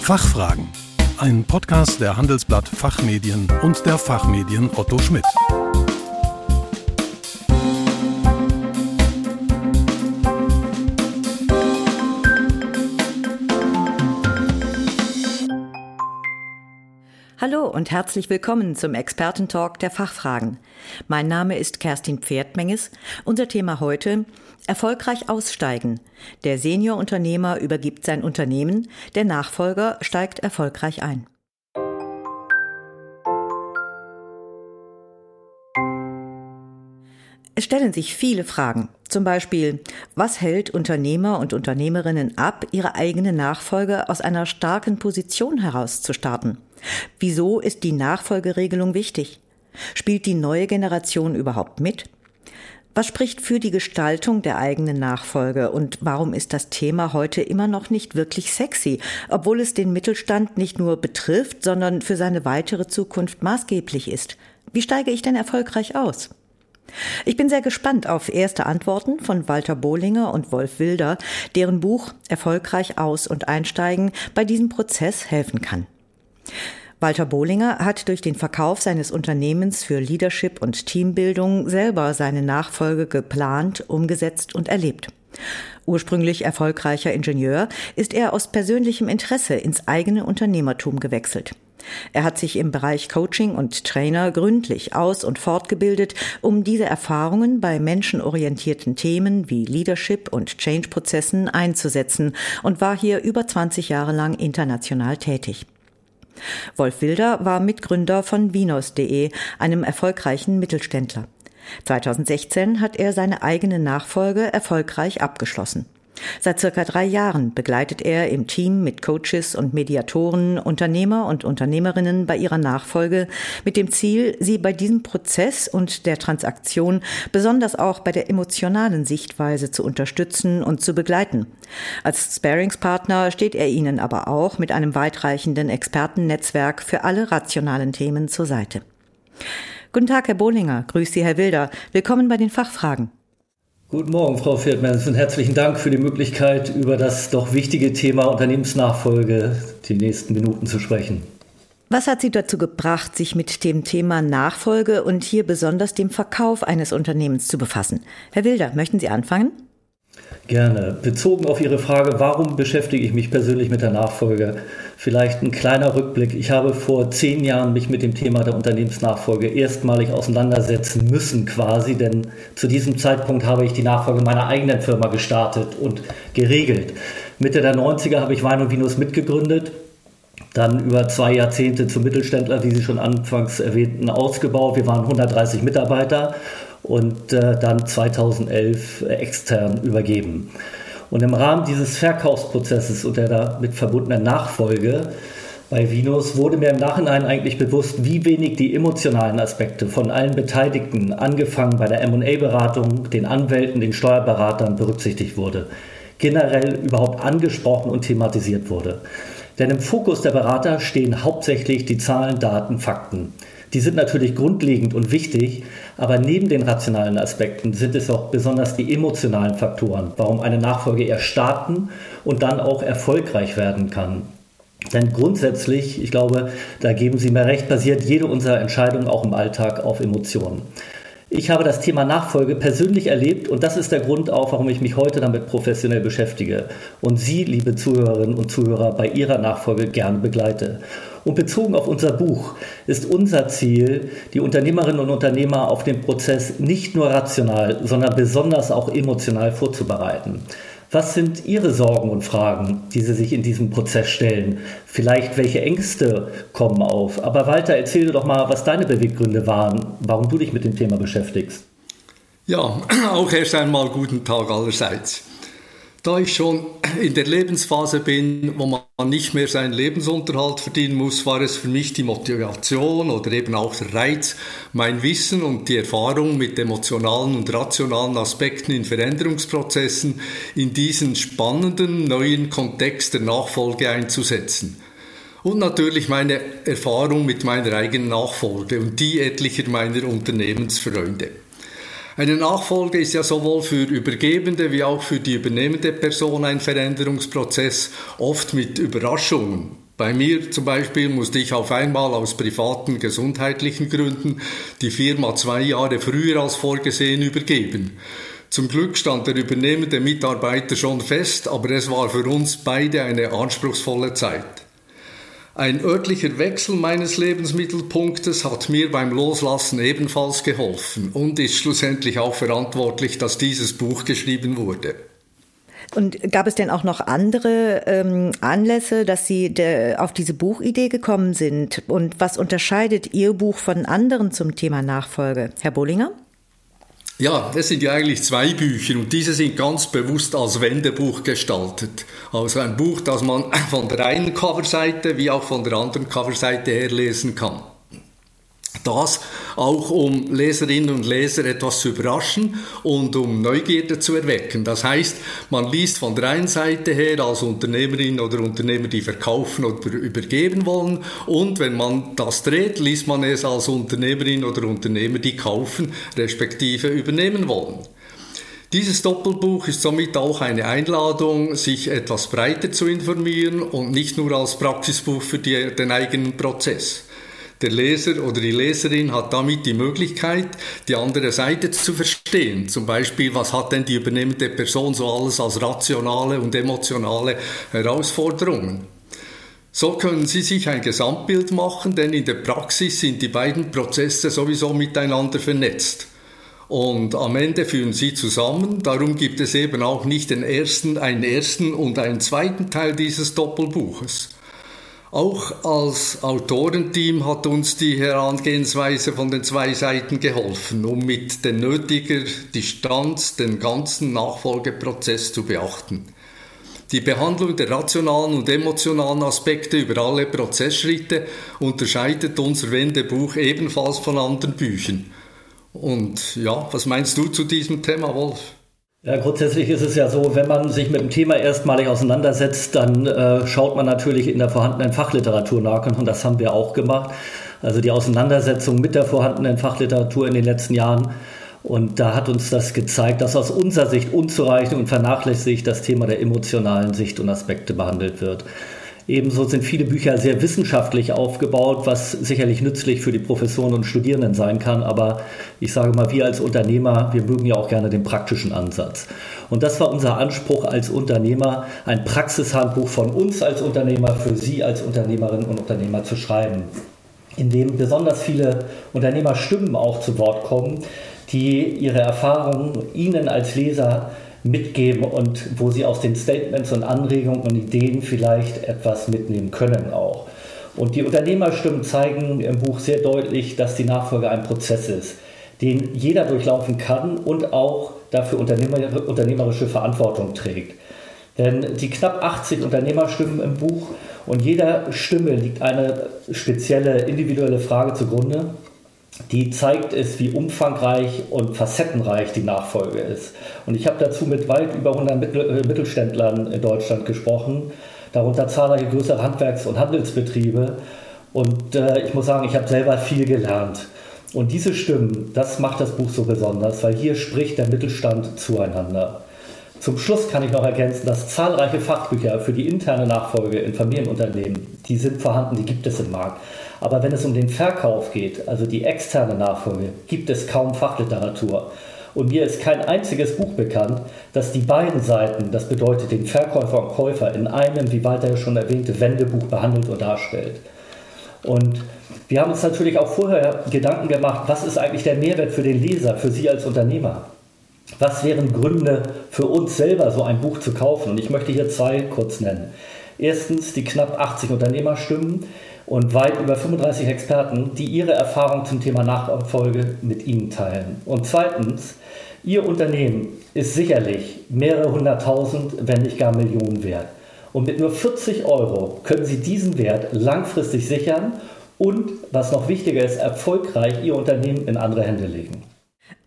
Fachfragen. Ein Podcast der Handelsblatt Fachmedien und der Fachmedien Otto Schmidt. Und herzlich willkommen zum Expertentalk der Fachfragen. Mein Name ist Kerstin Pferdmenges. Unser Thema heute Erfolgreich aussteigen. Der Seniorunternehmer übergibt sein Unternehmen, der Nachfolger steigt erfolgreich ein. Es stellen sich viele Fragen. Zum Beispiel, was hält Unternehmer und Unternehmerinnen ab, ihre eigene Nachfolge aus einer starken Position heraus zu starten? Wieso ist die Nachfolgeregelung wichtig? Spielt die neue Generation überhaupt mit? Was spricht für die Gestaltung der eigenen Nachfolge und warum ist das Thema heute immer noch nicht wirklich sexy, obwohl es den Mittelstand nicht nur betrifft, sondern für seine weitere Zukunft maßgeblich ist? Wie steige ich denn erfolgreich aus? Ich bin sehr gespannt auf erste Antworten von Walter Bohlinger und Wolf Wilder, deren Buch Erfolgreich aus und einsteigen bei diesem Prozess helfen kann. Walter Bohlinger hat durch den Verkauf seines Unternehmens für Leadership und Teambildung selber seine Nachfolge geplant, umgesetzt und erlebt. Ursprünglich erfolgreicher Ingenieur ist er aus persönlichem Interesse ins eigene Unternehmertum gewechselt. Er hat sich im Bereich Coaching und Trainer gründlich aus- und fortgebildet, um diese Erfahrungen bei menschenorientierten Themen wie Leadership und Change-Prozessen einzusetzen und war hier über 20 Jahre lang international tätig. Wolf Wilder war Mitgründer von Vinos.de, einem erfolgreichen Mittelständler. 2016 hat er seine eigene Nachfolge erfolgreich abgeschlossen. Seit circa drei Jahren begleitet er im Team mit Coaches und Mediatoren Unternehmer und Unternehmerinnen bei ihrer Nachfolge mit dem Ziel, sie bei diesem Prozess und der Transaktion besonders auch bei der emotionalen Sichtweise zu unterstützen und zu begleiten. Als Sparingspartner steht er ihnen aber auch mit einem weitreichenden Expertennetzwerk für alle rationalen Themen zur Seite. Guten Tag, Herr Bohlinger. Grüß Sie, Herr Wilder. Willkommen bei den Fachfragen. Guten Morgen, Frau Feldmann, und herzlichen Dank für die Möglichkeit, über das doch wichtige Thema Unternehmensnachfolge die nächsten Minuten zu sprechen. Was hat Sie dazu gebracht, sich mit dem Thema Nachfolge und hier besonders dem Verkauf eines Unternehmens zu befassen? Herr Wilder, möchten Sie anfangen? Gerne. Bezogen auf Ihre Frage, warum beschäftige ich mich persönlich mit der Nachfolge? Vielleicht ein kleiner Rückblick. Ich habe vor zehn Jahren mich mit dem Thema der Unternehmensnachfolge erstmalig auseinandersetzen müssen, quasi, denn zu diesem Zeitpunkt habe ich die Nachfolge meiner eigenen Firma gestartet und geregelt. Mitte der 90er habe ich Wein und Vinus mitgegründet, dann über zwei Jahrzehnte zum Mittelständler, wie Sie schon anfangs erwähnten, ausgebaut. Wir waren 130 Mitarbeiter und äh, dann 2011 äh, extern übergeben. Und im Rahmen dieses Verkaufsprozesses und der damit verbundenen Nachfolge bei Vinos wurde mir im Nachhinein eigentlich bewusst, wie wenig die emotionalen Aspekte von allen Beteiligten, angefangen bei der MA-Beratung, den Anwälten, den Steuerberatern, berücksichtigt wurde. Generell überhaupt angesprochen und thematisiert wurde. Denn im Fokus der Berater stehen hauptsächlich die Zahlen, Daten, Fakten. Die sind natürlich grundlegend und wichtig, aber neben den rationalen Aspekten sind es auch besonders die emotionalen Faktoren, warum eine Nachfolge erst starten und dann auch erfolgreich werden kann. Denn grundsätzlich, ich glaube, da geben Sie mir recht, basiert jede unserer Entscheidungen auch im Alltag auf Emotionen. Ich habe das Thema Nachfolge persönlich erlebt und das ist der Grund auch, warum ich mich heute damit professionell beschäftige und Sie, liebe Zuhörerinnen und Zuhörer, bei Ihrer Nachfolge gerne begleite. Und bezogen auf unser Buch ist unser Ziel, die Unternehmerinnen und Unternehmer auf den Prozess nicht nur rational, sondern besonders auch emotional vorzubereiten. Was sind Ihre Sorgen und Fragen, die Sie sich in diesem Prozess stellen? Vielleicht welche Ängste kommen auf? Aber Walter, erzähle doch mal, was deine Beweggründe waren, warum du dich mit dem Thema beschäftigst. Ja, auch erst einmal guten Tag allerseits. Da ich schon in der Lebensphase bin, wo man nicht mehr seinen Lebensunterhalt verdienen muss, war es für mich die Motivation oder eben auch der Reiz, mein Wissen und die Erfahrung mit emotionalen und rationalen Aspekten in Veränderungsprozessen in diesen spannenden neuen Kontext der Nachfolge einzusetzen. Und natürlich meine Erfahrung mit meiner eigenen Nachfolge und die etlicher meiner Unternehmensfreunde. Eine Nachfolge ist ja sowohl für Übergebende wie auch für die übernehmende Person ein Veränderungsprozess, oft mit Überraschungen. Bei mir zum Beispiel musste ich auf einmal aus privaten gesundheitlichen Gründen die Firma zwei Jahre früher als vorgesehen übergeben. Zum Glück stand der übernehmende Mitarbeiter schon fest, aber es war für uns beide eine anspruchsvolle Zeit. Ein örtlicher Wechsel meines Lebensmittelpunktes hat mir beim Loslassen ebenfalls geholfen und ist schlussendlich auch verantwortlich, dass dieses Buch geschrieben wurde. Und gab es denn auch noch andere ähm, Anlässe, dass Sie de, auf diese Buchidee gekommen sind? Und was unterscheidet Ihr Buch von anderen zum Thema Nachfolge? Herr Bollinger? Ja, das sind ja eigentlich zwei Bücher und diese sind ganz bewusst als Wendebuch gestaltet. Also ein Buch, das man von der einen Coverseite wie auch von der anderen Coverseite her lesen kann. Das auch um Leserinnen und Leser etwas zu überraschen und um Neugierde zu erwecken. Das heißt, man liest von der einen Seite her als Unternehmerin oder Unternehmer, die verkaufen oder übergeben wollen und wenn man das dreht, liest man es als Unternehmerin oder Unternehmer, die kaufen respektive übernehmen wollen. Dieses Doppelbuch ist somit auch eine Einladung, sich etwas breiter zu informieren und nicht nur als Praxisbuch für die, den eigenen Prozess. Der Leser oder die Leserin hat damit die Möglichkeit, die andere Seite zu verstehen. Zum Beispiel, was hat denn die übernehmende Person so alles als rationale und emotionale Herausforderungen? So können Sie sich ein Gesamtbild machen, denn in der Praxis sind die beiden Prozesse sowieso miteinander vernetzt. Und am Ende führen sie zusammen. Darum gibt es eben auch nicht den ersten, einen ersten und einen zweiten Teil dieses Doppelbuches. Auch als Autorenteam hat uns die Herangehensweise von den zwei Seiten geholfen, um mit der nötiger Distanz den ganzen Nachfolgeprozess zu beachten. Die Behandlung der rationalen und emotionalen Aspekte über alle Prozessschritte unterscheidet unser Wendebuch ebenfalls von anderen Büchern. Und ja, was meinst du zu diesem Thema, Wolf? Ja, grundsätzlich ist es ja so, wenn man sich mit dem Thema erstmalig auseinandersetzt, dann äh, schaut man natürlich in der vorhandenen Fachliteratur nach und das haben wir auch gemacht. Also die Auseinandersetzung mit der vorhandenen Fachliteratur in den letzten Jahren. Und da hat uns das gezeigt, dass aus unserer Sicht unzureichend und vernachlässigt das Thema der emotionalen Sicht und Aspekte behandelt wird. Ebenso sind viele Bücher sehr wissenschaftlich aufgebaut, was sicherlich nützlich für die Professoren und Studierenden sein kann. Aber ich sage mal, wir als Unternehmer, wir mögen ja auch gerne den praktischen Ansatz. Und das war unser Anspruch als Unternehmer, ein Praxishandbuch von uns als Unternehmer für Sie als Unternehmerinnen und Unternehmer zu schreiben, in dem besonders viele Unternehmerstimmen auch zu Wort kommen, die ihre Erfahrungen Ihnen als Leser mitgeben und wo sie aus den Statements und Anregungen und Ideen vielleicht etwas mitnehmen können auch. Und die Unternehmerstimmen zeigen im Buch sehr deutlich, dass die Nachfolge ein Prozess ist, den jeder durchlaufen kann und auch dafür Unternehmer, unternehmerische Verantwortung trägt. Denn die knapp 80 Unternehmerstimmen im Buch und jeder Stimme liegt eine spezielle individuelle Frage zugrunde, die zeigt es, wie umfangreich und facettenreich die Nachfolge ist. Und ich habe dazu mit weit über 100 äh, Mittelständlern in Deutschland gesprochen, darunter zahlreiche größere Handwerks- und Handelsbetriebe. Und äh, ich muss sagen, ich habe selber viel gelernt. Und diese Stimmen, das macht das Buch so besonders, weil hier spricht der Mittelstand zueinander. Zum Schluss kann ich noch ergänzen, dass zahlreiche Fachbücher für die interne Nachfolge in Familienunternehmen, die sind vorhanden, die gibt es im Markt. Aber wenn es um den Verkauf geht, also die externe Nachfolge, gibt es kaum Fachliteratur. Und mir ist kein einziges Buch bekannt, das die beiden Seiten, das bedeutet den Verkäufer und Käufer, in einem, wie Walter ja schon erwähnte, Wendebuch behandelt und darstellt. Und wir haben uns natürlich auch vorher Gedanken gemacht, was ist eigentlich der Mehrwert für den Leser, für Sie als Unternehmer? Was wären Gründe für uns selber, so ein Buch zu kaufen? Und ich möchte hier zwei kurz nennen. Erstens die knapp 80 Unternehmerstimmen, und weit über 35 Experten, die ihre Erfahrung zum Thema Nachfolge mit Ihnen teilen. Und zweitens, Ihr Unternehmen ist sicherlich mehrere hunderttausend, wenn nicht gar Millionen wert. Und mit nur 40 Euro können Sie diesen Wert langfristig sichern und, was noch wichtiger ist, erfolgreich Ihr Unternehmen in andere Hände legen.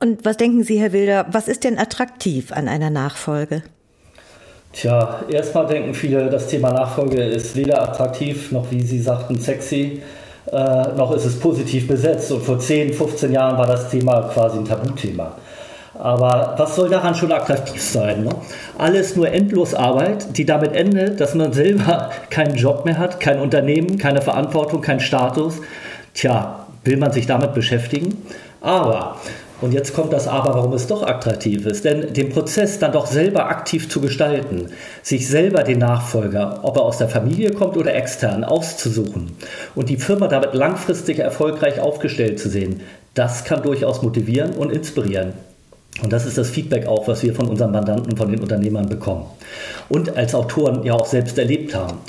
Und was denken Sie, Herr Wilder, was ist denn attraktiv an einer Nachfolge? Tja, erstmal denken viele, das Thema Nachfolge ist weder attraktiv noch, wie Sie sagten, sexy, äh, noch ist es positiv besetzt. Und vor 10, 15 Jahren war das Thema quasi ein Tabuthema. Aber was soll daran schon attraktiv sein? Ne? Alles nur endlos Arbeit, die damit endet, dass man selber keinen Job mehr hat, kein Unternehmen, keine Verantwortung, keinen Status. Tja, will man sich damit beschäftigen? Aber und jetzt kommt das Aber, warum es doch attraktiv ist. Denn den Prozess dann doch selber aktiv zu gestalten, sich selber den Nachfolger, ob er aus der Familie kommt oder extern, auszusuchen und die Firma damit langfristig erfolgreich aufgestellt zu sehen, das kann durchaus motivieren und inspirieren. Und das ist das Feedback auch, was wir von unseren Mandanten, von den Unternehmern bekommen. Und als Autoren ja auch selbst erlebt haben.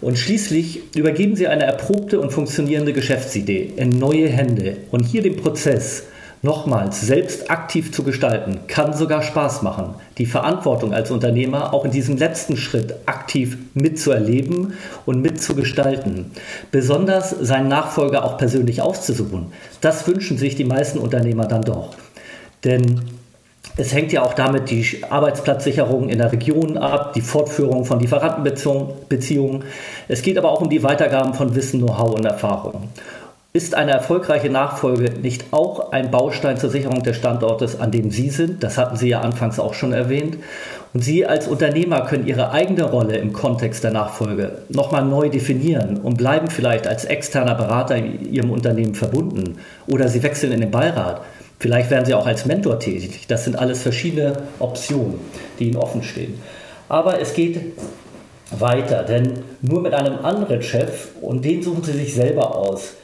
Und schließlich übergeben sie eine erprobte und funktionierende Geschäftsidee in neue Hände. Und hier den Prozess nochmals selbst aktiv zu gestalten, kann sogar Spaß machen. Die Verantwortung als Unternehmer auch in diesem letzten Schritt aktiv mitzuerleben und mitzugestalten. Besonders seinen Nachfolger auch persönlich auszusuchen. Das wünschen sich die meisten Unternehmer dann doch. Denn es hängt ja auch damit die Arbeitsplatzsicherung in der Region ab, die Fortführung von Lieferantenbeziehungen. Es geht aber auch um die Weitergaben von Wissen, Know-how und Erfahrung. Ist eine erfolgreiche Nachfolge nicht auch ein Baustein zur Sicherung des Standortes, an dem Sie sind? Das hatten Sie ja anfangs auch schon erwähnt. Und Sie als Unternehmer können Ihre eigene Rolle im Kontext der Nachfolge nochmal neu definieren und bleiben vielleicht als externer Berater in Ihrem Unternehmen verbunden. Oder Sie wechseln in den Beirat. Vielleicht werden Sie auch als Mentor tätig. Das sind alles verschiedene Optionen, die Ihnen offen stehen. Aber es geht weiter, denn nur mit einem anderen Chef, und den suchen Sie sich selber aus,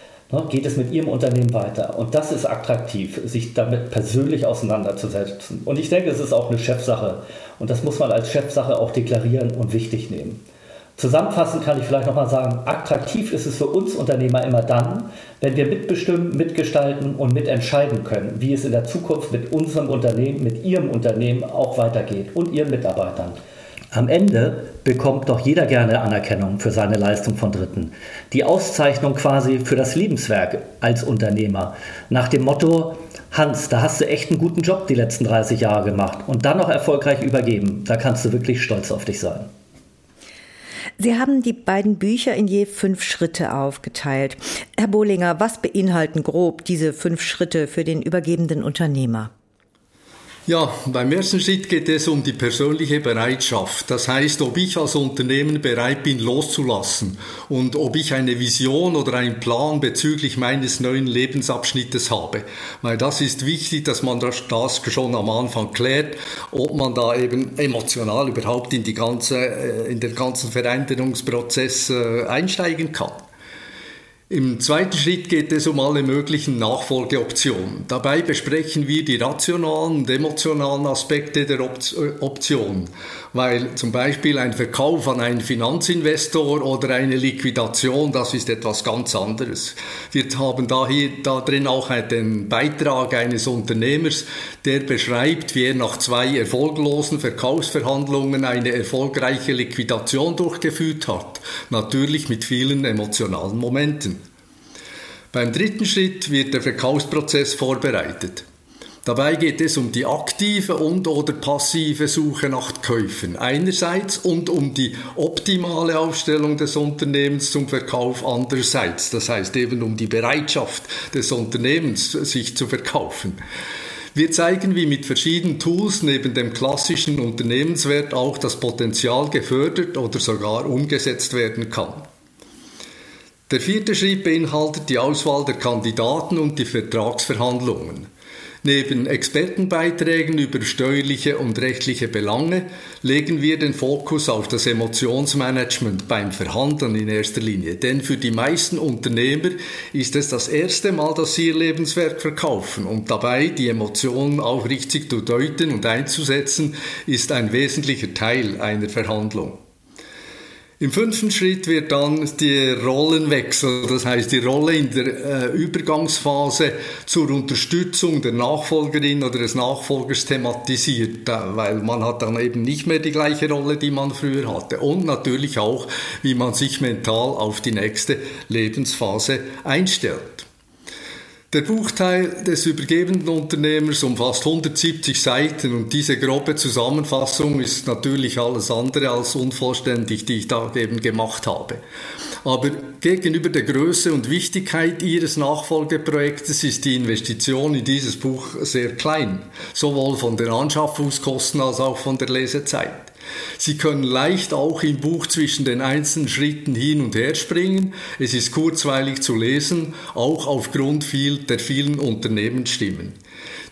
geht es mit Ihrem Unternehmen weiter? Und das ist attraktiv, sich damit persönlich auseinanderzusetzen. Und ich denke, es ist auch eine Chefsache. Und das muss man als Chefsache auch deklarieren und wichtig nehmen. Zusammenfassend kann ich vielleicht nochmal sagen, attraktiv ist es für uns Unternehmer immer dann, wenn wir mitbestimmen, mitgestalten und mitentscheiden können, wie es in der Zukunft mit unserem Unternehmen, mit Ihrem Unternehmen auch weitergeht und Ihren Mitarbeitern. Am Ende bekommt doch jeder gerne Anerkennung für seine Leistung von Dritten. Die Auszeichnung quasi für das Lebenswerk als Unternehmer. Nach dem Motto, Hans, da hast du echt einen guten Job die letzten 30 Jahre gemacht und dann noch erfolgreich übergeben. Da kannst du wirklich stolz auf dich sein. Sie haben die beiden Bücher in je fünf Schritte aufgeteilt. Herr Bohlinger, was beinhalten grob diese fünf Schritte für den übergebenden Unternehmer? Ja, beim ersten Schritt geht es um die persönliche Bereitschaft. Das heißt, ob ich als Unternehmen bereit bin, loszulassen und ob ich eine Vision oder einen Plan bezüglich meines neuen Lebensabschnittes habe. Weil das ist wichtig, dass man das, schon am Anfang klärt, ob man da eben emotional überhaupt in, die ganze, äh, in den ganzen Veränderungsprozess äh, einsteigen kann. Im zweiten Schritt geht es um alle möglichen Nachfolgeoptionen. Dabei besprechen wir die rationalen und emotionalen Aspekte der Option weil zum Beispiel ein Verkauf an einen Finanzinvestor oder eine Liquidation, das ist etwas ganz anderes. Wir haben da hier da drin auch den Beitrag eines Unternehmers, der beschreibt, wie er nach zwei erfolglosen Verkaufsverhandlungen eine erfolgreiche Liquidation durchgeführt hat, natürlich mit vielen emotionalen Momenten. Beim dritten Schritt wird der Verkaufsprozess vorbereitet. Dabei geht es um die aktive und oder passive Suche nach Käufen einerseits und um die optimale Aufstellung des Unternehmens zum Verkauf andererseits. Das heißt eben um die Bereitschaft des Unternehmens, sich zu verkaufen. Wir zeigen, wie mit verschiedenen Tools neben dem klassischen Unternehmenswert auch das Potenzial gefördert oder sogar umgesetzt werden kann. Der vierte Schritt beinhaltet die Auswahl der Kandidaten und die Vertragsverhandlungen. Neben Expertenbeiträgen über steuerliche und rechtliche Belange legen wir den Fokus auf das Emotionsmanagement beim Verhandeln in erster Linie. Denn für die meisten Unternehmer ist es das erste Mal, dass sie ihr Lebenswerk verkaufen und dabei die Emotionen auch richtig zu deuten und einzusetzen, ist ein wesentlicher Teil einer Verhandlung. Im fünften Schritt wird dann der Rollenwechsel, das heißt die Rolle in der äh, Übergangsphase zur Unterstützung der Nachfolgerin oder des Nachfolgers thematisiert, weil man hat dann eben nicht mehr die gleiche Rolle, die man früher hatte. Und natürlich auch, wie man sich mental auf die nächste Lebensphase einstellt. Der Buchteil des übergebenden Unternehmers umfasst 170 Seiten und diese grobe Zusammenfassung ist natürlich alles andere als unvollständig, die ich da eben gemacht habe. Aber gegenüber der Größe und Wichtigkeit Ihres Nachfolgeprojektes ist die Investition in dieses Buch sehr klein, sowohl von den Anschaffungskosten als auch von der Lesezeit. Sie können leicht auch im Buch zwischen den einzelnen Schritten hin und her springen. Es ist kurzweilig zu lesen, auch aufgrund viel, der vielen Unternehmensstimmen.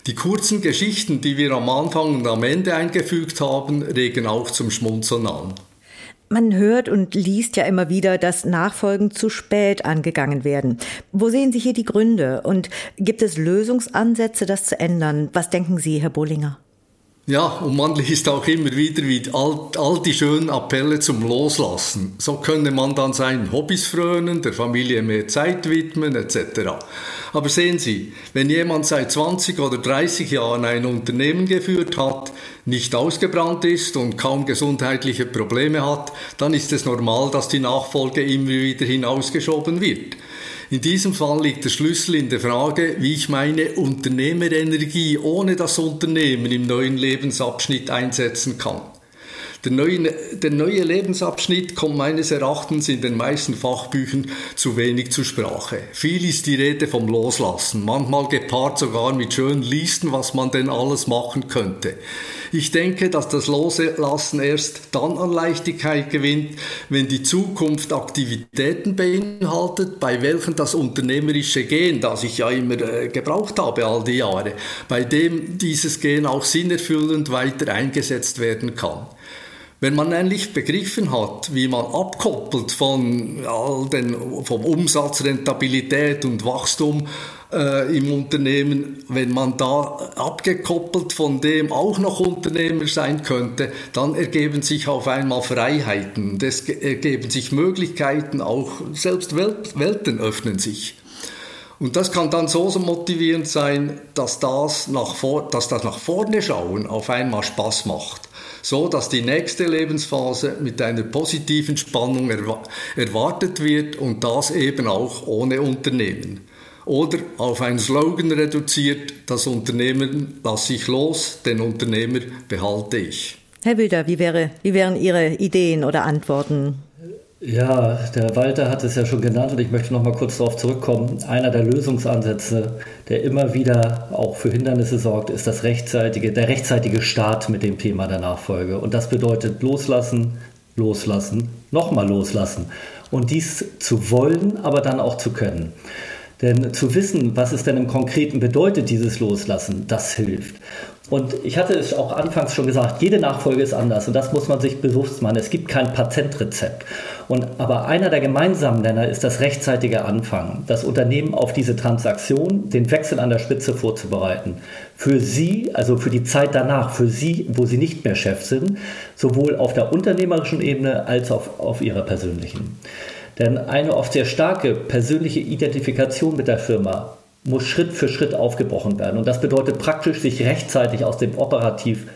Die kurzen Geschichten, die wir am Anfang und am Ende eingefügt haben, regen auch zum Schmunzeln an. Man hört und liest ja immer wieder, dass Nachfolgen zu spät angegangen werden. Wo sehen Sie hier die Gründe? Und gibt es Lösungsansätze, das zu ändern? Was denken Sie, Herr Bollinger? Ja, und man liest auch immer wieder wie all, all die schönen Appelle zum Loslassen. So könne man dann seinen Hobbys frönen, der Familie mehr Zeit widmen etc. Aber sehen Sie, wenn jemand seit 20 oder 30 Jahren ein Unternehmen geführt hat, nicht ausgebrannt ist und kaum gesundheitliche Probleme hat, dann ist es normal, dass die Nachfolge immer wieder hinausgeschoben wird. In diesem Fall liegt der Schlüssel in der Frage, wie ich meine Unternehmerenergie ohne das Unternehmen im neuen Lebensabschnitt einsetzen kann. Der neue, der neue Lebensabschnitt kommt meines Erachtens in den meisten Fachbüchern zu wenig zur Sprache. Viel ist die Rede vom Loslassen, manchmal gepaart sogar mit schönen Listen, was man denn alles machen könnte. Ich denke, dass das Loslassen erst dann an Leichtigkeit gewinnt, wenn die Zukunft Aktivitäten beinhaltet, bei welchen das unternehmerische Gehen, das ich ja immer äh, gebraucht habe all die Jahre, bei dem dieses Gehen auch sinnerfüllend weiter eingesetzt werden kann. Wenn man nämlich begriffen hat, wie man abkoppelt von all den, vom Umsatz, Rentabilität und Wachstum äh, im Unternehmen, wenn man da abgekoppelt von dem auch noch Unternehmer sein könnte, dann ergeben sich auf einmal Freiheiten, es ergeben sich Möglichkeiten, auch selbst Welt, Welten öffnen sich. Und das kann dann so, so motivierend sein, dass das, nach vor, dass das nach vorne schauen auf einmal Spaß macht so dass die nächste Lebensphase mit einer positiven Spannung erwartet wird und das eben auch ohne Unternehmen. Oder auf einen Slogan reduziert, das Unternehmen lasse ich los, den Unternehmer behalte ich. Herr Wilder, wie, wäre, wie wären Ihre Ideen oder Antworten? Ja, der Walter hat es ja schon genannt und ich möchte noch mal kurz darauf zurückkommen. Einer der Lösungsansätze, der immer wieder auch für Hindernisse sorgt, ist das rechtzeitige, der rechtzeitige Start mit dem Thema der Nachfolge. Und das bedeutet loslassen, loslassen, nochmal loslassen. Und dies zu wollen, aber dann auch zu können. Denn zu wissen, was es denn im Konkreten bedeutet, dieses Loslassen, das hilft. Und ich hatte es auch anfangs schon gesagt, jede Nachfolge ist anders und das muss man sich bewusst machen. Es gibt kein Patentrezept. Und, aber einer der gemeinsamen Nenner ist das rechtzeitige Anfangen, das Unternehmen auf diese Transaktion, den Wechsel an der Spitze vorzubereiten. Für Sie, also für die Zeit danach, für Sie, wo Sie nicht mehr Chef sind, sowohl auf der unternehmerischen Ebene als auch auf Ihrer persönlichen. Denn eine oft sehr starke persönliche Identifikation mit der Firma muss Schritt für Schritt aufgebrochen werden. Und das bedeutet praktisch, sich rechtzeitig aus dem operativ,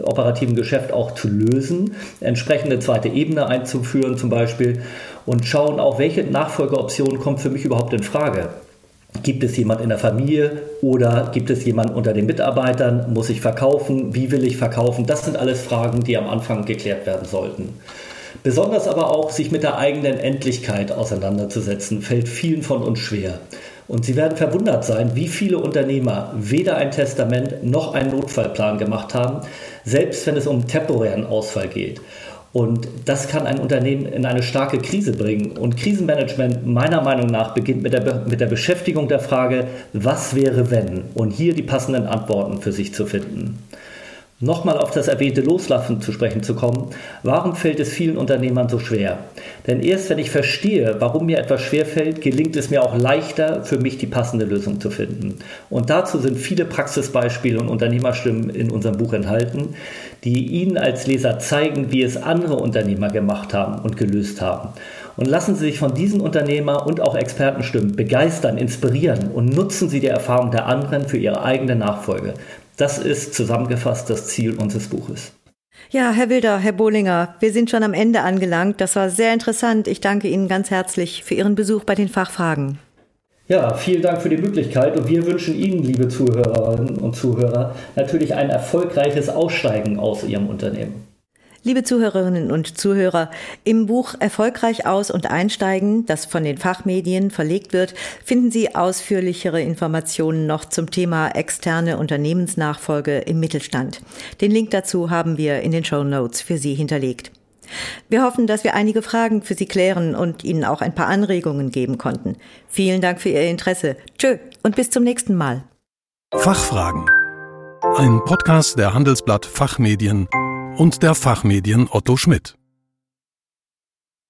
operativen Geschäft auch zu lösen, entsprechende zweite Ebene einzuführen zum Beispiel und schauen auch, welche Nachfolgeoption kommt für mich überhaupt in Frage. Gibt es jemand in der Familie oder gibt es jemand unter den Mitarbeitern? Muss ich verkaufen? Wie will ich verkaufen? Das sind alles Fragen, die am Anfang geklärt werden sollten. Besonders aber auch sich mit der eigenen Endlichkeit auseinanderzusetzen, fällt vielen von uns schwer. Und Sie werden verwundert sein, wie viele Unternehmer weder ein Testament noch einen Notfallplan gemacht haben, selbst wenn es um temporären Ausfall geht. Und das kann ein Unternehmen in eine starke Krise bringen. Und Krisenmanagement meiner Meinung nach beginnt mit der, mit der Beschäftigung der Frage, was wäre wenn? Und hier die passenden Antworten für sich zu finden. Nochmal auf das erwähnte Loslassen zu sprechen zu kommen. Warum fällt es vielen Unternehmern so schwer? Denn erst wenn ich verstehe, warum mir etwas schwer fällt, gelingt es mir auch leichter, für mich die passende Lösung zu finden. Und dazu sind viele Praxisbeispiele und Unternehmerstimmen in unserem Buch enthalten, die Ihnen als Leser zeigen, wie es andere Unternehmer gemacht haben und gelöst haben. Und lassen Sie sich von diesen Unternehmer und auch Expertenstimmen begeistern, inspirieren und nutzen Sie die Erfahrung der anderen für Ihre eigene Nachfolge. Das ist zusammengefasst das Ziel unseres Buches. Ja, Herr Wilder, Herr Bohlinger, wir sind schon am Ende angelangt. Das war sehr interessant. Ich danke Ihnen ganz herzlich für Ihren Besuch bei den Fachfragen. Ja, vielen Dank für die Möglichkeit und wir wünschen Ihnen, liebe Zuhörerinnen und Zuhörer, natürlich ein erfolgreiches Aussteigen aus Ihrem Unternehmen. Liebe Zuhörerinnen und Zuhörer, im Buch Erfolgreich aus und einsteigen, das von den Fachmedien verlegt wird, finden Sie ausführlichere Informationen noch zum Thema externe Unternehmensnachfolge im Mittelstand. Den Link dazu haben wir in den Show Notes für Sie hinterlegt. Wir hoffen, dass wir einige Fragen für Sie klären und Ihnen auch ein paar Anregungen geben konnten. Vielen Dank für Ihr Interesse. Tschö und bis zum nächsten Mal. Fachfragen. Ein Podcast der Handelsblatt Fachmedien und der Fachmedien Otto Schmidt.